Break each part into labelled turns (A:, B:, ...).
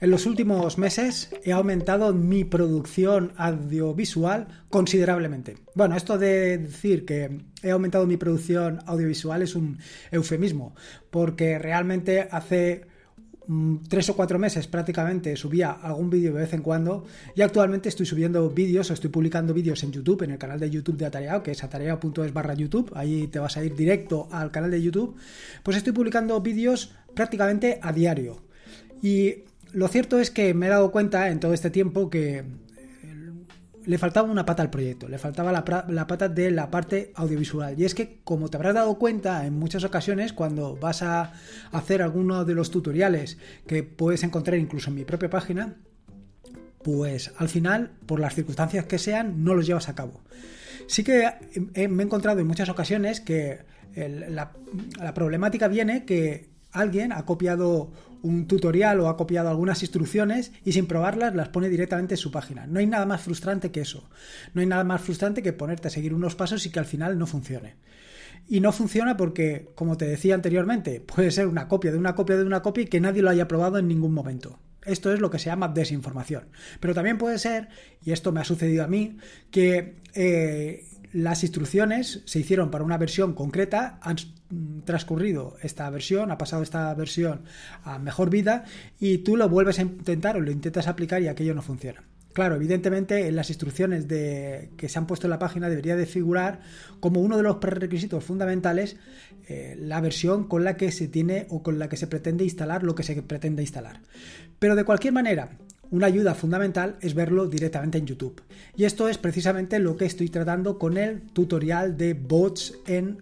A: En los últimos meses he aumentado mi producción audiovisual considerablemente. Bueno, esto de decir que he aumentado mi producción audiovisual es un eufemismo, porque realmente hace mm, tres o cuatro meses prácticamente subía algún vídeo de vez en cuando y actualmente estoy subiendo vídeos o estoy publicando vídeos en YouTube, en el canal de YouTube de Atareado, que es atareado.es barra YouTube, ahí te vas a ir directo al canal de YouTube, pues estoy publicando vídeos prácticamente a diario. Y lo cierto es que me he dado cuenta en todo este tiempo que eh, le faltaba una pata al proyecto, le faltaba la, pata de la parte audiovisual. Y es que, como te habrás dado cuenta en muchas ocasiones, cuando vas a hacer alguno de los tutoriales que puedes encontrar incluso en mi propia página, pues al final, por las circunstancias que sean, no los llevas a cabo. Sí que me he encontrado en muchas ocasiones que la problemática viene que alguien ha copiado un tutorial o ha copiado algunas instrucciones y sin probarlas las pone directamente en su página. No hay nada más frustrante que eso. No hay nada más frustrante que ponerte a seguir unos pasos y que al final no funcione. Y no funciona porque, como te decía anteriormente, puede ser una copia de una copia de una copia y que nadie lo haya probado en ningún momento. Esto es lo que se llama desinformación. Pero también puede ser, y esto me ha sucedido a mí, que eh, las instrucciones se hicieron para una versión concreta, han transcurrido esta versión, ha pasado esta versión a mejor vida y tú lo vuelves a intentar o lo intentas aplicar y aquello no funciona. Claro, evidentemente en las instrucciones de, que se han puesto en la página debería de figurar como uno de los prerequisitos fundamentales eh, la versión con la que se tiene o con la que se pretende instalar lo que se pretende instalar. Pero de cualquier manera, una ayuda fundamental es verlo directamente en YouTube. Y esto es precisamente lo que estoy tratando con el tutorial de bots en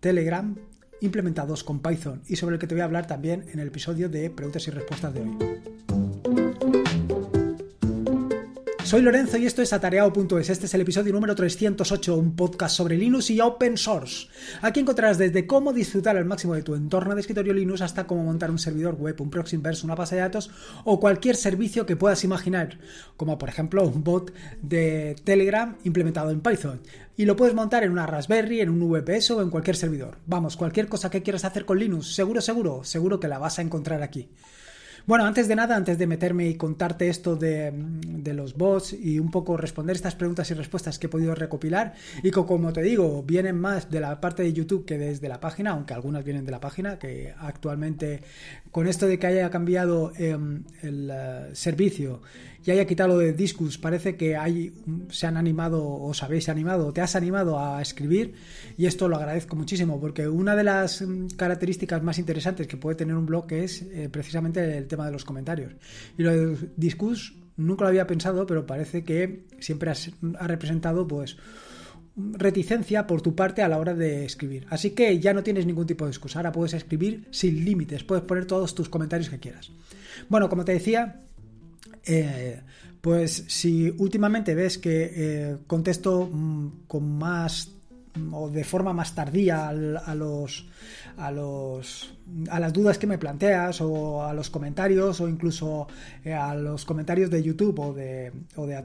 A: Telegram implementados con Python y sobre el que te voy a hablar también en el episodio de preguntas y respuestas de hoy. Soy Lorenzo y esto es atareado.es. Este es el episodio número 308, un podcast sobre Linux y open source. Aquí encontrarás desde cómo disfrutar al máximo de tu entorno de escritorio Linux hasta cómo montar un servidor web, un proxy inverse, una base de datos o cualquier servicio que puedas imaginar, como por ejemplo un bot de Telegram implementado en Python. Y lo puedes montar en una Raspberry, en un VPS o en cualquier servidor. Vamos, cualquier cosa que quieras hacer con Linux, seguro, seguro, seguro que la vas a encontrar aquí. Bueno, antes de nada, antes de meterme y contarte esto de, los bots y un poco responder estas preguntas y respuestas que he podido recopilar y que como te digo, vienen más de la parte de YouTube que desde la página, aunque algunas vienen de la página, que actualmente con esto de que haya cambiado em, el eh, servicio y haya quitado lo de Discus, parece que hay, se han animado, os habéis animado, o te has animado a escribir, y esto lo agradezco muchísimo, porque una de las mm, características más interesantes que puede tener un blog es eh, precisamente el tema de los comentarios. Y lo de Discus nunca lo había pensado, pero parece que siempre ha representado, pues, reticencia por tu parte a la hora de escribir. Así que ya no tienes ningún tipo de excusa. Ahora puedes escribir sin límites, puedes poner todos tus comentarios que quieras. Bueno, como te decía, eh, pues si últimamente ves que eh, contesto mm, con más mm, o de forma más tardía a los a los a las dudas que me planteas o a los comentarios o incluso eh, a los comentarios de YouTube o de o de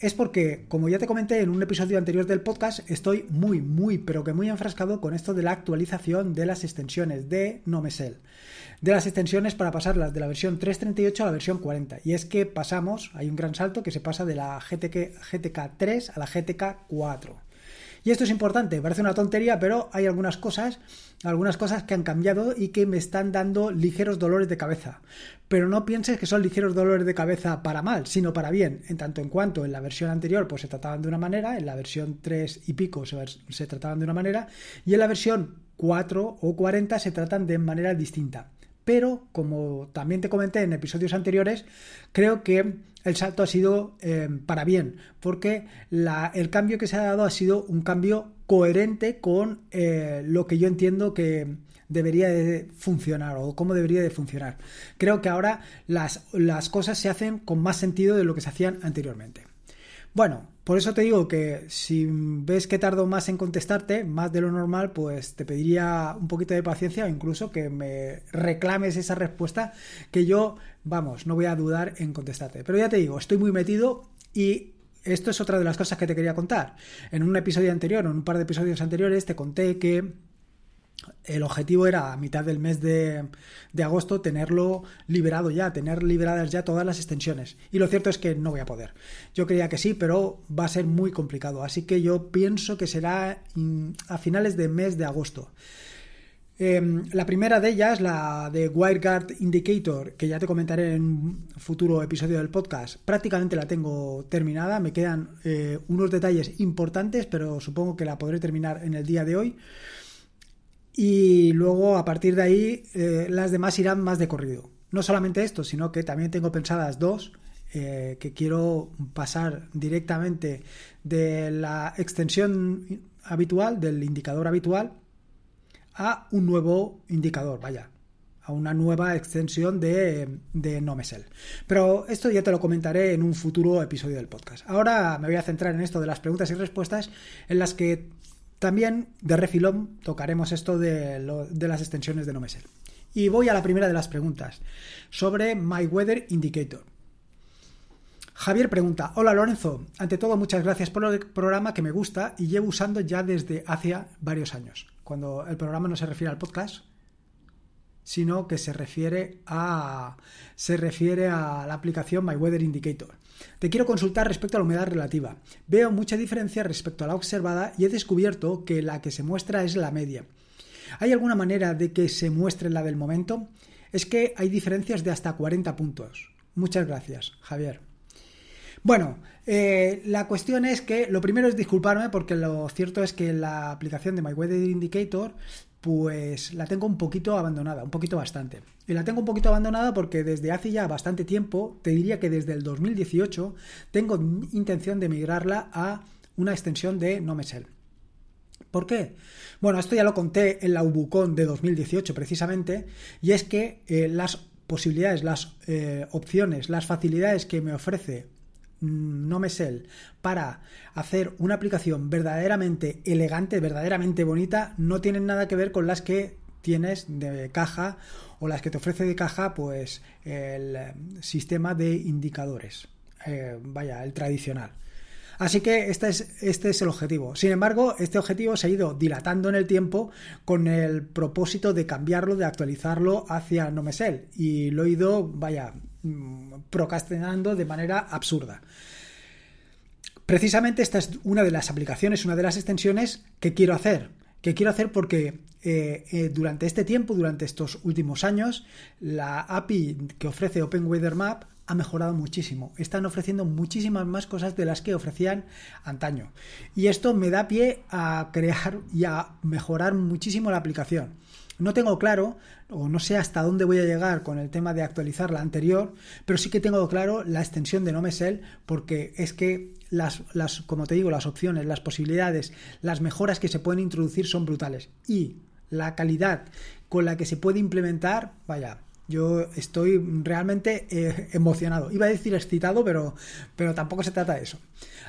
A: es porque, como ya te comenté en un episodio anterior del podcast, estoy muy, muy, pero que muy enfrascado con esto de la actualización de las extensiones de Nomesel de las extensiones para pasarlas de la versión 3.38 a la versión 40. Y es que pasamos, hay un gran salto que se pasa de la GTK, GTK 3 a la GTK 4. Y esto es importante, parece una tontería, pero hay algunas cosas, algunas cosas que han cambiado y que me están dando ligeros dolores de cabeza. Pero no pienses que son ligeros dolores de cabeza para mal, sino para bien, en tanto en cuanto en la versión anterior pues se trataban de una manera, en la versión 3 y pico se, se trataban de una manera, y en la versión 4 o 40 se tratan de manera distinta pero como también te comenté en episodios anteriores, creo que el salto ha sido eh, para bien, porque el cambio que se ha dado ha sido un cambio coherente con eh, lo que yo entiendo que debería de funcionar o cómo debería de funcionar. Creo que ahora las, las cosas se hacen con más sentido de lo que se hacían anteriormente. Bueno, por eso te digo que si ves que tardo más en contestarte, más de lo normal, pues te pediría un poquito de paciencia o incluso que me reclames esa respuesta que yo, vamos, no voy a dudar en contestarte. Pero ya te digo, estoy muy metido y esto es otra de las cosas que te quería contar. En un episodio anterior, en un par de episodios anteriores, te conté que el objetivo era a mitad del mes de, de, agosto tenerlo liberado ya, tener liberadas ya todas las extensiones. Y lo cierto es que no voy a poder. Yo creía que sí, pero va a ser muy complicado. Así que yo pienso que será a finales de mes de agosto. Em, la primera de ellas, la de WireGuard Indicator, que ya te comentaré en un futuro episodio del podcast, prácticamente la tengo terminada. Me quedan eh, unos detalles importantes, pero supongo que la podré terminar en el día de hoy. Y luego, a partir de ahí, eh, las demás irán más de corrido. No solamente esto, sino que también tengo pensadas dos eh, que quiero pasar directamente de la extensión habitual, del indicador habitual, a un nuevo indicador, vaya, a una nueva extensión de, de NoMesel. Pero esto ya te lo comentaré en un futuro episodio del podcast. Ahora me voy a centrar en esto de las preguntas y respuestas, en las que también de refilón tocaremos esto de, las extensiones de NoMesel. Y voy a la primera de las preguntas, sobre My Weather Indicator. Javier pregunta, hola Lorenzo, ante todo muchas gracias por el programa que me gusta y llevo usando ya desde hace varios años cuando el programa no se refiere al podcast, sino que se refiere a se refiere a la aplicación My Weather Indicator. Te quiero consultar respecto a la humedad relativa. Veo mucha diferencia respecto a la observada y he descubierto que la que se muestra es la media. ¿Hay alguna manera de que se muestre la del momento? Es que hay diferencias de hasta 40 puntos. Muchas gracias, Javier. Bueno, eh, la cuestión es que lo primero es disculparme porque lo cierto es que la aplicación de My Weather Indicator pues la tengo un poquito abandonada, un poquito bastante. Y la tengo un poquito abandonada porque desde hace ya bastante tiempo, te diría que desde el 2018, tengo intención de migrarla a una extensión de NoMesel. ¿Por qué? Bueno, esto ya lo conté en la Ubucon de 2018 precisamente, y es que eh, las posibilidades, las eh, opciones, las facilidades que me ofrece NoMesel para hacer una aplicación verdaderamente elegante, verdaderamente bonita, no tienen nada que ver con las que tienes de caja o las que te ofrece de caja pues el sistema de indicadores eh, vaya el tradicional Así que este es, este es el objetivo. Sin embargo, este objetivo se ha ido dilatando en el tiempo con el propósito de cambiarlo, de actualizarlo hacia NoMesel. Y lo he ido, vaya, mm, procrastinando de manera absurda. Precisamente esta es una de las aplicaciones, una de las extensiones que quiero hacer. Que quiero hacer porque eh, eh, durante este tiempo, durante estos últimos años, la API que ofrece Open Weather Map ha mejorado muchísimo. Están ofreciendo muchísimas más cosas de las que ofrecían antaño. Y esto me da pie a crear y a mejorar muchísimo la aplicación. No tengo claro, o no sé hasta dónde voy a llegar con el tema de actualizar la anterior, pero sí que tengo claro la extensión de NoMesel, porque es que las, las, como te digo, las opciones, las posibilidades, las mejoras que se pueden introducir son brutales. Y la calidad con la que se puede implementar, vaya, yo estoy realmente eh, emocionado. Iba a decir excitado, pero, pero tampoco se trata de eso.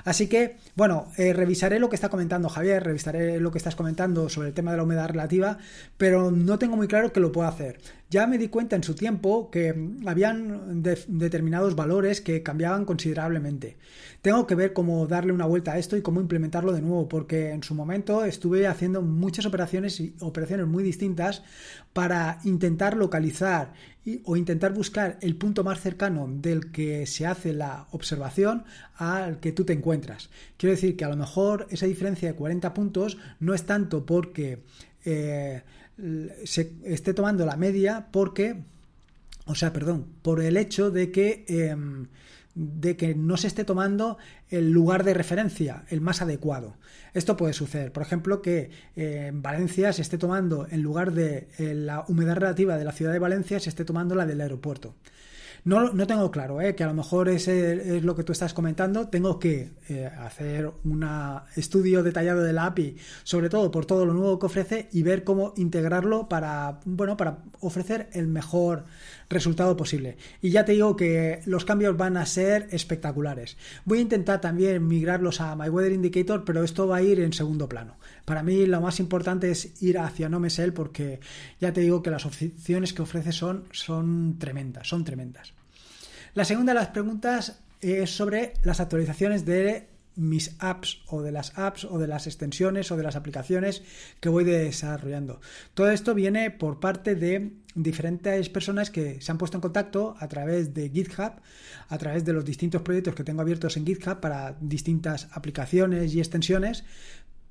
A: Así que, bueno, eh, revisaré lo que está comentando Javier, revisaré lo que estás comentando sobre el tema de la humedad relativa, pero no tengo muy claro que lo pueda hacer. Ya me di cuenta en su tiempo que habían determinados valores que cambiaban considerablemente. Tengo que ver cómo darle una vuelta a esto y cómo implementarlo de nuevo, porque en su momento estuve haciendo muchas operaciones y operaciones muy distintas para intentar localizar o intentar buscar el punto más cercano del que se hace la observación al que tú te encuentras. Quiero decir que a lo mejor esa diferencia de 40 puntos no es tanto porque eh, se esté tomando la media porque, o sea, perdón, por el hecho de que, em, de que no se esté tomando el lugar de referencia, el más adecuado. Esto puede suceder, por ejemplo, que eh, en Valencia se esté tomando, en lugar de eh, la humedad relativa de la ciudad de Valencia, se esté tomando la del aeropuerto. No, no tengo claro, ¿eh? que a lo mejor ese es lo que tú estás comentando. Tengo que eh, hacer un estudio detallado de la API, sobre todo por todo lo nuevo que ofrece y ver cómo integrarlo para, bueno, para ofrecer el mejor resultado posible. Y ya te digo que los cambios van a ser espectaculares. Voy a intentar también migrarlos a My Weather Indicator, pero esto va a ir en segundo plano. Para mí lo más importante es ir hacia NoMesel porque ya te digo que las opciones que ofrece son, son tremendas, son tremendas. La segunda de las preguntas es sobre las actualizaciones de mis apps o de las apps o de las extensiones o de las aplicaciones que voy desarrollando. Todo esto viene por parte de diferentes personas que se han puesto en contacto a través de GitHub, a través de los distintos proyectos que tengo abiertos en GitHub para distintas aplicaciones y extensiones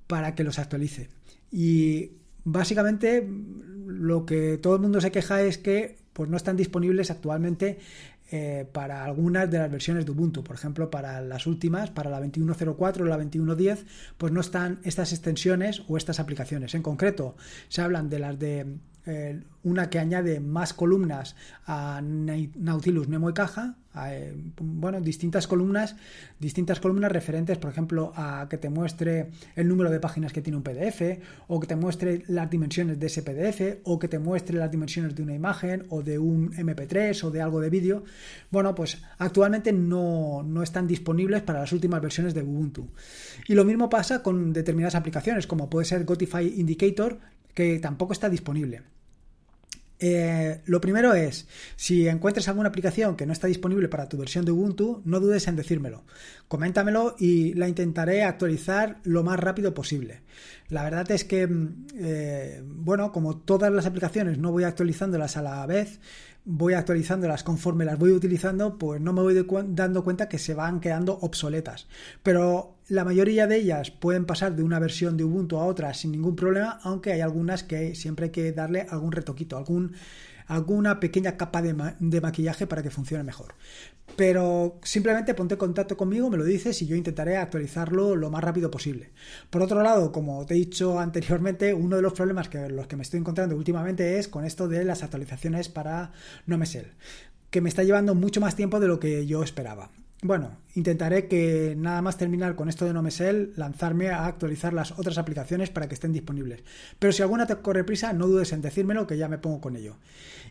A: para que los actualice. Y básicamente lo que todo el mundo se queja es que pues no están disponibles actualmente eh, para algunas de las versiones de Ubuntu. Por ejemplo, para las últimas, para la 21.04 o la 21.10, pues no están estas extensiones o estas aplicaciones. En concreto, se hablan de las de eh, una que añade más columnas a Nautilus Nemo y Caja, eh, bueno, distintas columnas, distintas columnas referentes, por ejemplo, a que te muestre el número de páginas que tiene un PDF, o que te muestre las dimensiones de ese PDF, o que te muestre las dimensiones de una imagen, o de un MP3, o de algo de vídeo. Bueno, pues actualmente no, no están disponibles para las últimas versiones de Ubuntu. Y lo mismo pasa con determinadas aplicaciones, como puede ser Gotify Indicator, que tampoco está disponible. Eh, lo primero es, si encuentras alguna aplicación que no está disponible para tu versión de Ubuntu, no dudes en decírmelo. Coméntamelo y la intentaré actualizar lo más rápido posible. La verdad es que, mm, eh, bueno, como todas las aplicaciones no voy actualizándolas a la vez, voy actualizándolas conforme las voy utilizando, pues no me voy dando cuenta que se van quedando obsoletas. Pero la mayoría de ellas pueden pasar de una versión de Ubuntu a otra sin ningún problema, aunque hay algunas que siempre hay que darle algún retoquito, algún alguna pequeña capa de, maquillaje para que funcione mejor. Pero simplemente ponte en contacto conmigo, me lo dices y yo intentaré actualizarlo lo más rápido posible. Por otro lado, como te he dicho anteriormente, uno de los problemas que los que me estoy encontrando últimamente es con esto de las actualizaciones para NoMesel, que me está llevando mucho más tiempo de lo que yo esperaba. Bueno, intentaré que nada más terminar con esto de NoMesel, lanzarme a actualizar las otras aplicaciones para que estén disponibles. Pero si alguna te corre prisa, no dudes en decírmelo que ya me pongo con ello.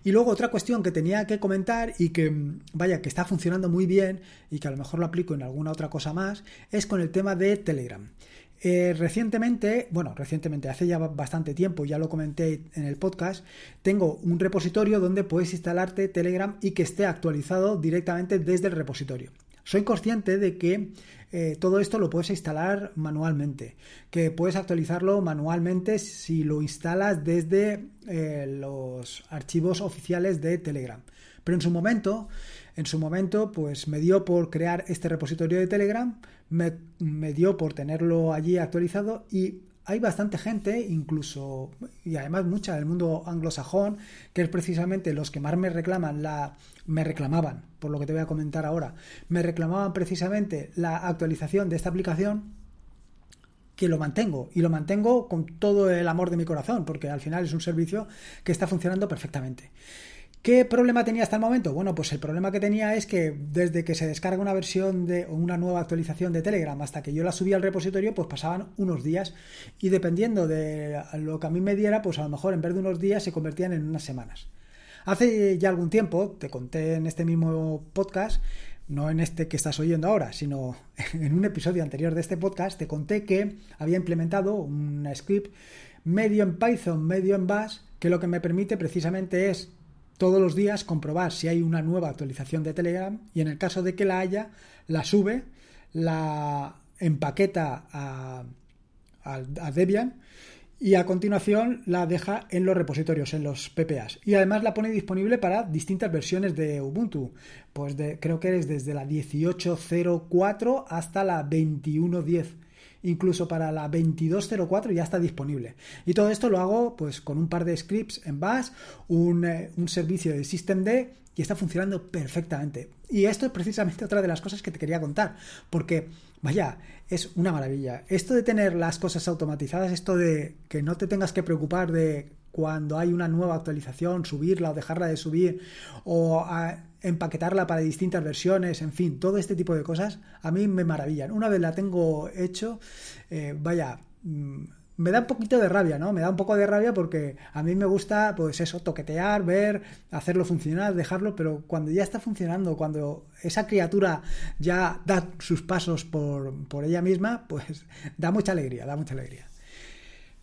A: Y luego otra cuestión que tenía que comentar y que, vaya, que está funcionando muy bien y que a lo mejor lo aplico en alguna otra cosa más, es con el tema de Telegram. Eh, recientemente, bueno, recientemente, hace ya bastante tiempo, ya lo comenté en el podcast, tengo un repositorio donde puedes instalarte Telegram y que esté actualizado directamente desde el repositorio. Soy consciente de que eh, todo esto lo puedes instalar manualmente, que puedes actualizarlo manualmente si lo instalas desde eh, los archivos oficiales de Telegram. Pero en su momento, en su momento, pues me dio por crear este repositorio de Telegram, me, me dio por tenerlo allí actualizado y hay bastante gente, incluso, y además mucha del mundo anglosajón, que es precisamente los que más me reclaman la. me reclamaban, por lo que te voy a comentar ahora, me reclamaban precisamente la actualización de esta aplicación que lo mantengo y lo mantengo con todo el amor de mi corazón porque al final es un servicio que está funcionando perfectamente. ¿Qué problema tenía hasta el momento? Bueno, pues el problema que tenía es que desde que se descarga una versión de o una nueva actualización de Telegram hasta que yo la subía al repositorio, pues pasaban unos días y dependiendo de lo que a mí me diera, pues a lo mejor en vez de unos días se convertían en unas semanas. Hace ya algún tiempo, te conté en este mismo podcast, no en este que estás oyendo ahora, sino en un episodio anterior de este podcast, te conté que había implementado un script medio en Python, medio en Bash, que lo que me permite precisamente es todos los días comprobar si hay una nueva actualización de Telegram y en el caso de que la haya, la sube, la empaqueta a, Debian y a continuación la deja en los repositorios, en los PPAs. Y además la pone disponible para distintas versiones de Ubuntu. Pues creo que es desde la 18.04 hasta la 21.10 incluso para la 2204 ya está disponible. Y todo esto lo hago pues con un par de scripts en Bash, un, eh, un servicio de systemd y está funcionando perfectamente. Y esto es precisamente otra de las cosas que te quería contar, porque vaya, es una maravilla. Esto de tener las cosas automatizadas, esto de que no te tengas que preocupar de cuando hay una nueva actualización, subirla o dejarla de subir, o empaquetarla para distintas versiones, en fin, todo este tipo de cosas a mí me maravillan. Una vez la tengo hecho, eh, vaya, mm, me da un poquito de rabia, ¿no? Me da un poco de rabia porque a mí me gusta, pues eso, toquetear, ver, hacerlo funcionar, dejarlo, pero cuando ya está funcionando, cuando esa criatura ya da sus pasos por, por ella misma, pues da mucha alegría, da mucha alegría.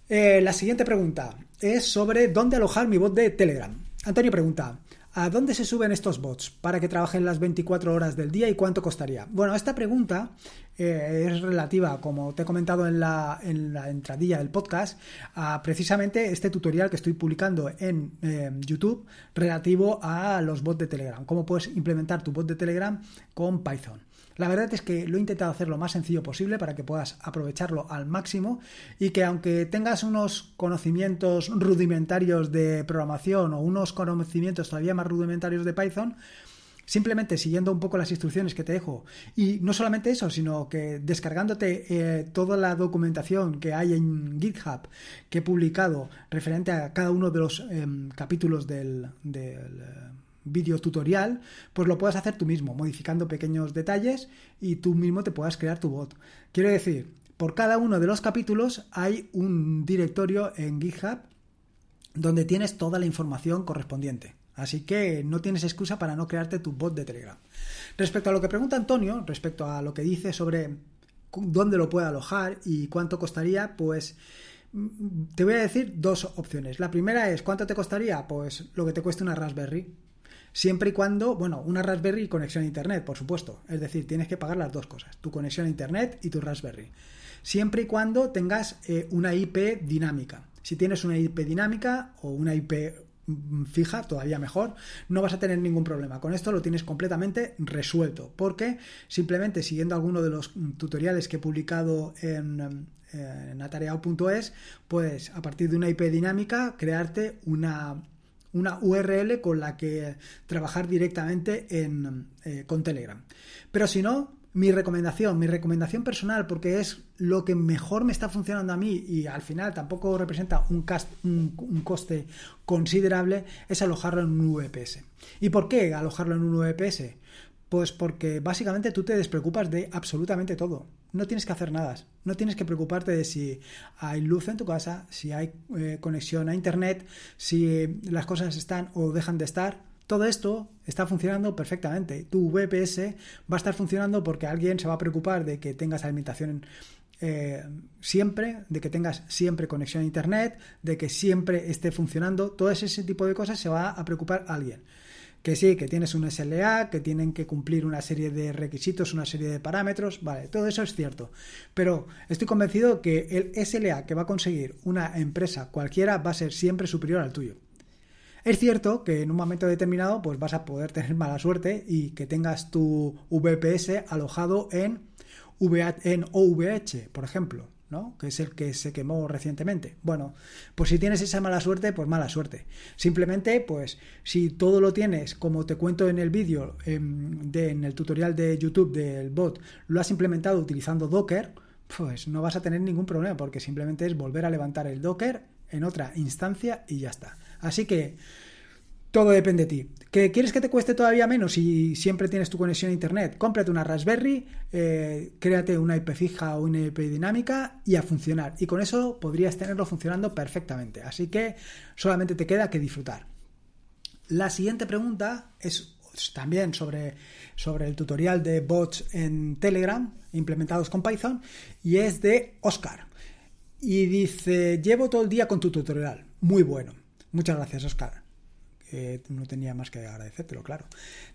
A: Eh, la siguiente pregunta es sobre dónde alojar mi bot de Telegram. Antonio pregunta, ¿A dónde se suben estos bots para que trabajen las 24 horas del día y cuánto costaría? Bueno, esta pregunta eh, es relativa, como te he comentado en la, en la entradilla del podcast, a precisamente este tutorial que estoy publicando en eh, YouTube relativo a los bots de Telegram. Cómo puedes implementar tu bot de Telegram con Python. La verdad es que lo he intentado hacer lo más sencillo posible para que puedas aprovecharlo al máximo y que aunque tengas unos conocimientos rudimentarios de programación o unos conocimientos todavía más rudimentarios de Python, simplemente siguiendo un poco las instrucciones que te dejo. Y no solamente eso, sino que descargándote eh, toda la documentación que hay en GitHub que he publicado referente a cada uno de los em, capítulos del, del vídeo tutorial, pues lo puedes hacer tú mismo, modificando pequeños detalles y tú mismo te puedas crear tu bot. Quiero decir, por cada uno de los capítulos hay un directorio en GitHub donde tienes toda la información correspondiente. Así que no tienes excusa para no crearte tu bot de Telegram. Respecto a lo que pregunta Antonio, respecto a lo que dice sobre dónde lo puede alojar y cuánto costaría, pues mm, te voy a decir dos opciones. La primera es, ¿cuánto te costaría? Pues lo que te cueste una Raspberry. Siempre y cuando, bueno, una Raspberry y conexión a Internet, por supuesto. Es decir, tienes que pagar las dos cosas, tu conexión a Internet y tu Raspberry. Siempre y cuando tengas eh, una IP dinámica. Si tienes una IP dinámica o una IP mm, fija, todavía mejor, no vas a tener ningún problema. Con esto lo tienes completamente resuelto, porque simplemente siguiendo alguno de los mm, tutoriales que he publicado en, en atareado.es, puedes a partir de una IP dinámica crearte una una URL con la que trabajar directamente en, eh, con Telegram. Pero si no, mi recomendación, mi recomendación personal, porque es lo que mejor me está funcionando a mí y al final tampoco representa un, un, coste considerable, es alojarlo en un VPS. ¿Y por qué alojarlo en un VPS? Pues porque básicamente tú te despreocupas de absolutamente todo. No tienes que hacer nada. No tienes que preocuparte de si hay luz en tu casa, si hay eh, conexión a internet, si las cosas están o dejan de estar. Todo esto está funcionando perfectamente. Tu VPS va a estar funcionando porque alguien se va a preocupar de que tengas alimentación eh, siempre, de que tengas siempre conexión a internet, de que siempre esté funcionando. Todo ese tipo de cosas se va a preocupar alguien que sí, que tienes un SLA, que tienen que cumplir una serie de requisitos, una serie de parámetros, vale, todo eso es cierto. Pero estoy convencido que el SLA que va a conseguir una empresa cualquiera va a ser siempre superior al tuyo. Es cierto que en un momento determinado pues vas a poder tener mala suerte y que tengas tu VPS alojado en, en OVH, por ejemplo que es el que se quemó recientemente. Bueno, pues si tienes esa mala suerte, pues mala suerte. Simplemente, pues si todo lo tienes, como te cuento en el vídeo, en, en el tutorial de YouTube del bot, lo has implementado utilizando Docker, pues no vas a tener ningún problema, porque simplemente es volver a levantar el Docker en otra instancia y ya está. Así que todo depende de ti. ¿Que quieres que te cueste todavía menos y siempre tienes tu conexión a internet? Cómprate una Raspberry, eh, créate una IP fija o una IP dinámica y a funcionar. Y con eso podrías tenerlo funcionando perfectamente. Así que solamente te queda que disfrutar. La siguiente pregunta es también sobre, sobre el tutorial de bots en Telegram implementados con Python y es de Oscar. Y dice, llevo todo el día con tu tutorial. Muy bueno. Muchas gracias, Oscar no tenía más que agradecértelo, claro.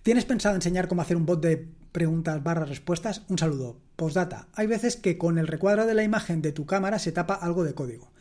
A: ¿Tienes pensado enseñar cómo hacer un bot de preguntas barra respuestas? Un saludo. Postdata. Hay veces que con el recuadro de la imagen de tu cámara se tapa algo de código.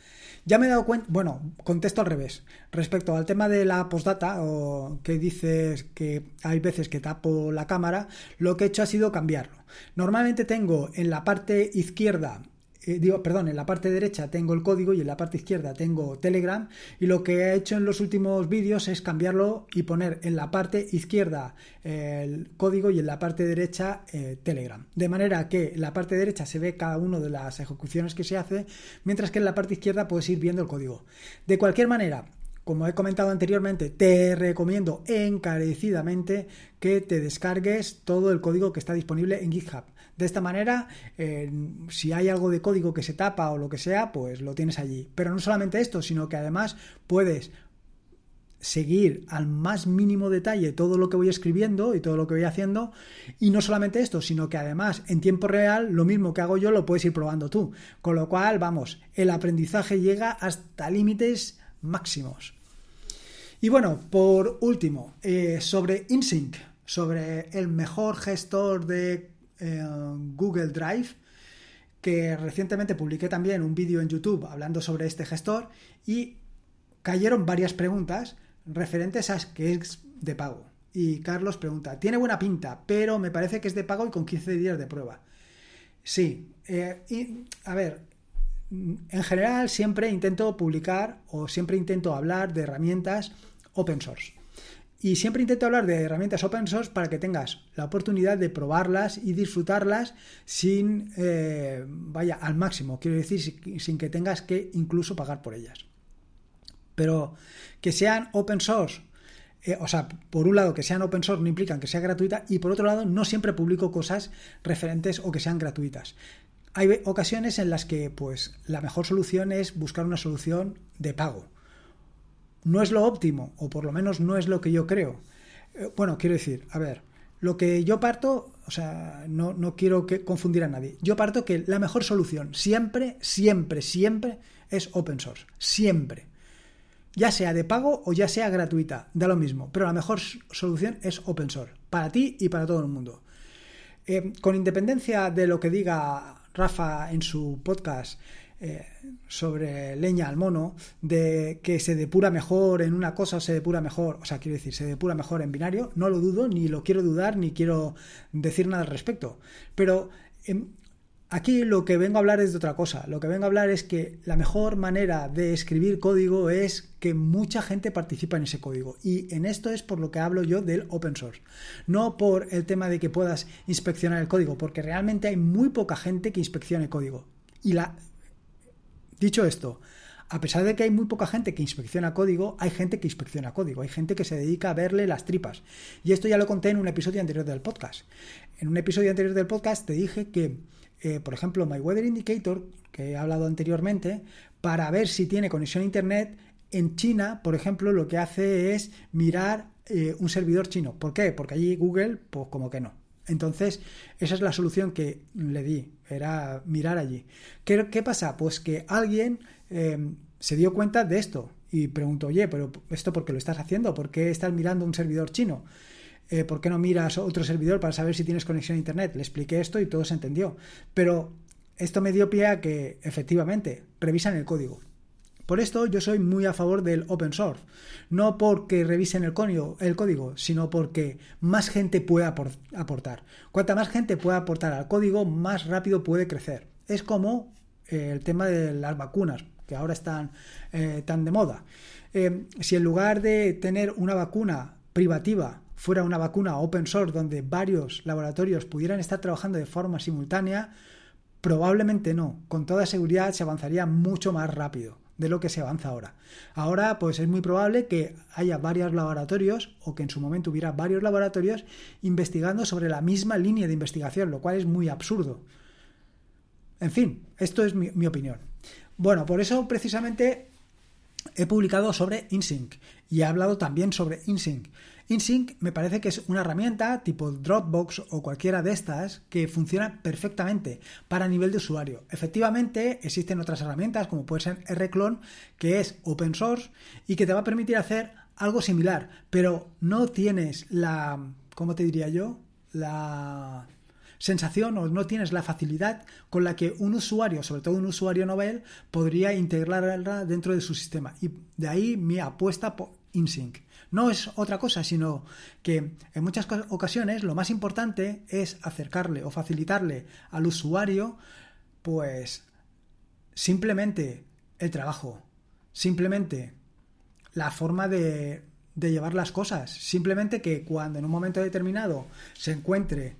A: Ya me he dado cuenta, bueno, contesto al revés. Respecto al tema de la postdata, o que dices que hay veces que tapo la cámara, lo que he hecho ha sido cambiarlo. Normalmente tengo en la parte izquierda eh, digo, perdón, en la parte derecha tengo el código y en la parte izquierda tengo Telegram y lo que he hecho en los últimos vídeos es cambiarlo y poner en la parte izquierda el código y en la parte derecha eh, Telegram. De manera que en la parte derecha se ve cada una de las ejecuciones que se hace, mientras que en la parte izquierda puedes ir viendo el código. De cualquier manera, como he comentado anteriormente, te recomiendo encarecidamente que te descargues todo el código que está disponible en GitHub. De esta manera, si hay algo de código que se tapa o lo que sea, pues lo tienes allí. Pero no solamente esto, sino que además puedes seguir al más mínimo detalle todo lo que voy escribiendo y todo lo que voy haciendo. Y no solamente esto, sino que además en tiempo real lo mismo que hago yo lo puedes ir probando tú. Con lo cual, vamos, el aprendizaje llega hasta límites máximos. Y bueno, por último, eh, sobre InSync, sobre el mejor gestor de Google Drive, que recientemente publiqué también un vídeo en YouTube hablando sobre este gestor y cayeron varias preguntas referentes a que es de pago. Y Carlos pregunta, tiene buena pinta, pero me parece que es de pago y con 15 días de prueba. Sí, eh, y, a ver, en general siempre intento publicar o siempre intento hablar de herramientas open source. Y siempre intento hablar de herramientas open source para que tengas la oportunidad de probarlas y disfrutarlas sin, eh, vaya, al máximo, quiero decir, sin que tengas que incluso pagar por ellas. Pero que sean open source eh, o sea, por un lado que sean open source no implican que sea gratuita y por otro lado no siempre publico cosas referentes o que sean gratuitas. Hay ocasiones en las que pues la mejor solución es buscar una solución de pago. No es lo óptimo, o por lo menos no es lo que yo creo. Eh, bueno, quiero decir, a ver, lo que yo parto, o sea, no, no quiero que confundir a nadie. Yo parto que la mejor solución siempre, siempre, siempre es open source. Siempre ya sea de pago o ya sea gratuita, da lo mismo, pero la mejor solución es open source, para ti y para todo el mundo. Eh, con independencia de lo que diga Rafa en su podcast eh, sobre leña al mono, de que se depura mejor en una cosa o se depura mejor, o sea, quiero decir, se depura mejor en binario, no lo dudo, ni lo quiero dudar, ni quiero decir nada al respecto. Pero em, Aquí lo que vengo a hablar es de otra cosa. Lo que vengo a hablar es que la mejor manera de escribir código es que mucha gente participa en ese código. Y en esto es por lo que hablo yo del open source. No por el tema de que puedas inspeccionar el código, porque realmente hay muy poca gente que inspeccione código. Y la... Dicho esto, a pesar de que hay muy poca gente que inspecciona código, hay gente que inspecciona código, hay gente que se dedica a verle las tripas. Y esto ya lo conté en un episodio anterior del podcast. En un episodio anterior del podcast te dije que eh, por ejemplo, My Weather Indicator, que he hablado anteriormente, para ver si tiene conexión a Internet, en China, por ejemplo, lo que hace es mirar eh, un servidor chino. ¿Por qué? Porque allí Google, pues como que no. Entonces, esa es la solución que le di, era mirar allí. ¿Qué, pasa? Pues que alguien em, se dio cuenta de esto y preguntó, oye, pero ¿esto por qué lo estás haciendo? ¿Por qué estás mirando un servidor chino? Eh, ¿por qué no miras otro servidor para saber si tienes conexión a Internet? Le expliqué esto y todo se entendió. Pero esto me dio pie a que, efectivamente, revisan el código. Por esto yo soy muy a favor del open source. No porque revisen el código, sino porque más gente puede aportar. Cuanta más gente pueda aportar al código, más rápido puede crecer. Es como eh, el tema de las vacunas, que ahora están eh, tan de moda. si en lugar de tener una vacuna privativa fuera una vacuna open source donde varios laboratorios pudieran estar trabajando de forma simultánea, probablemente no. Con toda seguridad se avanzaría mucho más rápido de lo que se avanza ahora. Ahora, pues es muy probable que haya varios laboratorios o que en su momento hubiera varios laboratorios investigando sobre la misma línea de investigación, lo cual es muy absurdo. En fin, esto es mi, opinión. Bueno, por eso precisamente he publicado sobre InSync y he hablado también sobre InSync. InSync me parece que es una herramienta tipo Dropbox o cualquiera de estas que funciona perfectamente para nivel de usuario. Efectivamente, existen otras herramientas como puede ser Rclone, que es open source y que te va a permitir hacer algo similar, pero no tienes la, ¿cómo te diría yo? La sensación o no tienes la facilidad con la que un usuario, sobre todo un usuario novel, podría integrarla dentro de su sistema. Y de ahí mi apuesta por InSync. No es otra cosa, sino que en muchas ocasiones lo más importante es acercarle o facilitarle al usuario, pues simplemente el trabajo, simplemente la forma de, llevar las cosas, simplemente que cuando en un momento determinado se encuentre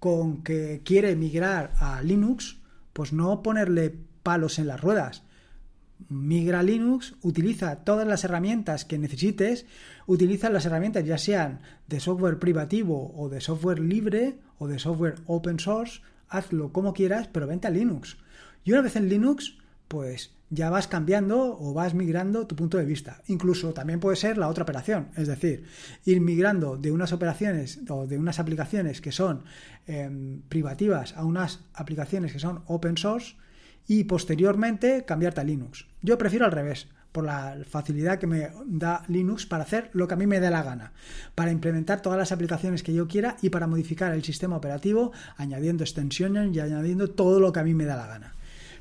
A: con que quiere migrar a Linux, pues no ponerle palos en las ruedas, migra Linux, utiliza todas las herramientas que necesites, utiliza las herramientas ya sean de software privativo o de software libre o de software open source, hazlo como quieras, pero vente a Linux. Y una vez en Linux, pues ya vas cambiando o vas migrando tu punto de vista. Incluso también puede ser la otra operación, es decir, ir migrando de unas operaciones o de unas aplicaciones que son em, privativas a unas aplicaciones que son open source y posteriormente cambiarte a Linux. Yo prefiero al revés. por la facilidad que me da Linux para hacer lo que a mí me dé la gana, para implementar todas las aplicaciones que yo quiera y para modificar el sistema operativo añadiendo extensiones y añadiendo todo lo que a mí me da la gana.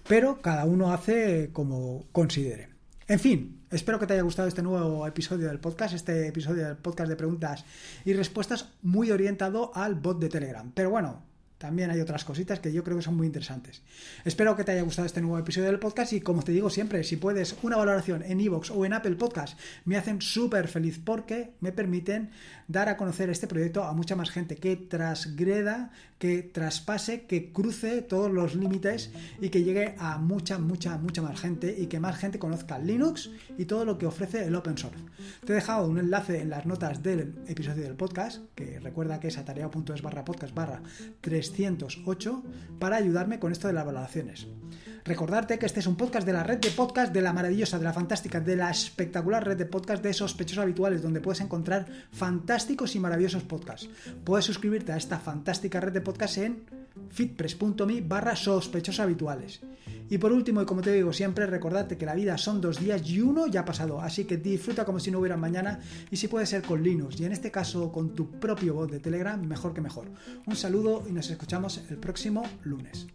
A: Pero cada uno hace como considere. En fin, espero que te haya gustado este nuevo episodio del podcast, este episodio del podcast de preguntas y respuestas muy orientado al bot de Telegram. Pero bueno, también hay otras cositas que yo creo que son muy interesantes. Espero que te haya gustado este nuevo episodio del podcast y como te digo siempre, si puedes una valoración en iVoox o en Apple Podcast, me hacen súper feliz porque me permiten dar a conocer este proyecto a mucha más gente, que trasgreda, que traspase, que cruce todos los límites y que llegue a mucha, mucha, mucha más gente y que más gente conozca Linux y todo lo que ofrece el open source. Te he dejado un enlace en las notas del episodio del podcast, que recuerda que es atareado.es barra podcast barra 3 308 para ayudarme con esto de las valoraciones. Recordarte que este es un podcast de la red de podcast de la maravillosa, de la fantástica, de la espectacular red de podcast de sospechosos habituales, donde puedes encontrar fantásticos y maravillosos podcasts. Puedes suscribirte a esta fantástica red de podcast en fitpress.me barra sospechosos habituales. Y por último, y como te digo siempre, recordarte que la vida son dos días y uno ya ha pasado, así que disfruta como si no hubiera mañana y si puede ser con Linux y en este caso con tu propio bot de Telegram, mejor que mejor. Un saludo y nos escuchamos el próximo lunes.